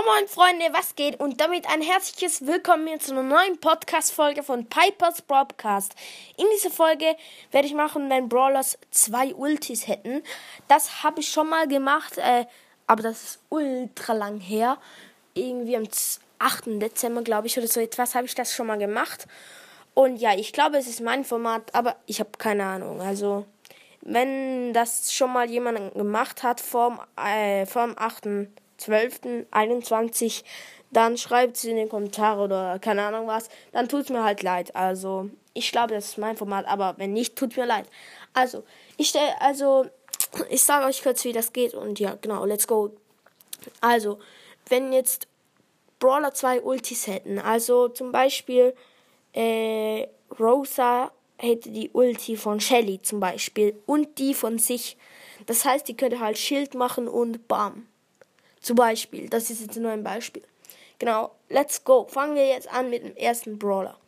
moin Freunde, was geht? Und damit ein herzliches Willkommen hier zu einer neuen Podcast-Folge von Pipers Broadcast. In dieser Folge werde ich machen, wenn Brawlers zwei Ultis hätten. Das habe ich schon mal gemacht, äh, aber das ist ultra lang her. Irgendwie am 8. Dezember, glaube ich, oder so etwas habe ich das schon mal gemacht. Und ja, ich glaube, es ist mein Format, aber ich habe keine Ahnung. Also, wenn das schon mal jemand gemacht hat vor, äh, vor dem 8. 12.21, dann schreibt es in den Kommentaren oder keine Ahnung was. Dann tut es mir halt leid. Also, ich glaube, das ist mein Format, aber wenn nicht, tut mir leid. Also, ich stelle, also, ich sage euch kurz, wie das geht und ja, genau, let's go. Also, wenn jetzt Brawler zwei Ultis hätten, also zum Beispiel äh, Rosa hätte die Ulti von Shelly zum Beispiel und die von sich. Das heißt, die könnte halt Schild machen und bam. Zum Beispiel, das ist jetzt nur ein Beispiel. Genau, let's go. Fangen wir jetzt an mit dem ersten Brawler.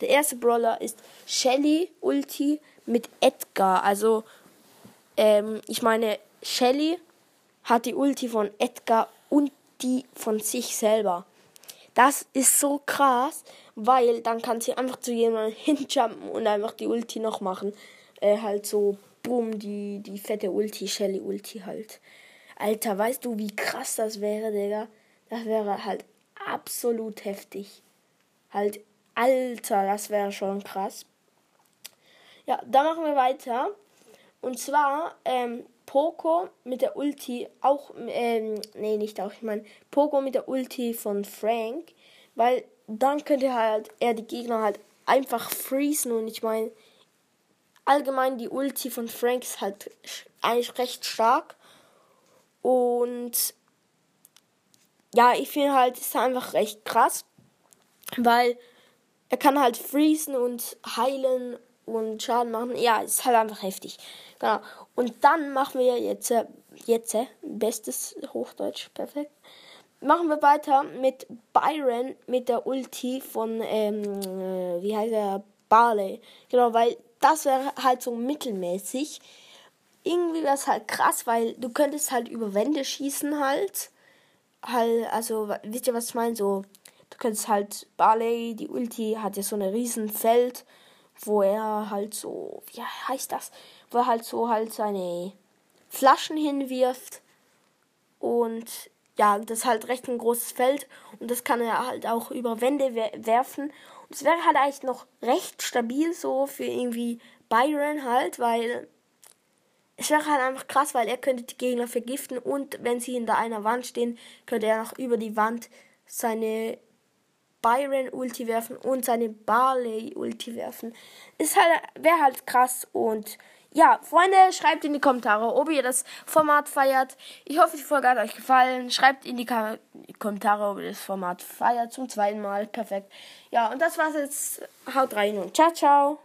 Der erste Brawler ist Shelly Ulti mit Edgar. Also, ähm, ich meine, Shelly hat die Ulti von Edgar und die von sich selber. Das ist so krass, weil dann kann sie einfach zu jemandem hinjumpen und einfach die Ulti noch machen. Äh, halt so, boom, die, die fette Ulti, Shelly Ulti halt. Alter, weißt du, wie krass das wäre, Digga? Das wäre halt absolut heftig. Halt, Alter, das wäre schon krass. Ja, dann machen wir weiter. Und zwar, ähm, Poco mit der Ulti, auch, ähm, nee, nicht auch, ich meine, Poco mit der Ulti von Frank, weil dann könnte halt er die Gegner halt einfach freezen und ich meine, allgemein die Ulti von Frank ist halt eigentlich recht stark und ja, ich finde halt, ist einfach recht krass, weil er kann halt freezen und heilen und Schaden machen. Ja, ist halt einfach heftig. Genau. Und dann machen wir jetzt, äh, jetzt, äh, bestes Hochdeutsch, perfekt. Machen wir weiter mit Byron mit der Ulti von, ähm, äh, wie heißt er, Barley. Genau, weil das wäre halt so mittelmäßig irgendwie wäre es halt krass, weil du könntest halt über Wände schießen halt. Halt, also, wisst ihr, was ich meine? So, du könntest halt, Barley, die Ulti, hat ja so ein riesen Feld, wo er halt so, wie heißt das? Wo er halt so halt seine Flaschen hinwirft. Und ja, das ist halt recht ein großes Feld. Und das kann er halt auch über Wände werfen. Und es wäre halt eigentlich noch recht stabil so für irgendwie Byron halt, weil es wäre halt einfach krass, weil er könnte die Gegner vergiften und wenn sie hinter einer Wand stehen, könnte er noch über die Wand seine Byron-Ulti werfen und seine Barley-Ulti werfen. Ist halt, wäre halt krass und ja, Freunde, schreibt in die Kommentare, ob ihr das Format feiert. Ich hoffe, die Folge hat euch gefallen. Schreibt in die Kom Kommentare, ob ihr das Format feiert. Zum zweiten Mal. Perfekt. Ja, und das war's jetzt. Haut rein und ciao, ciao.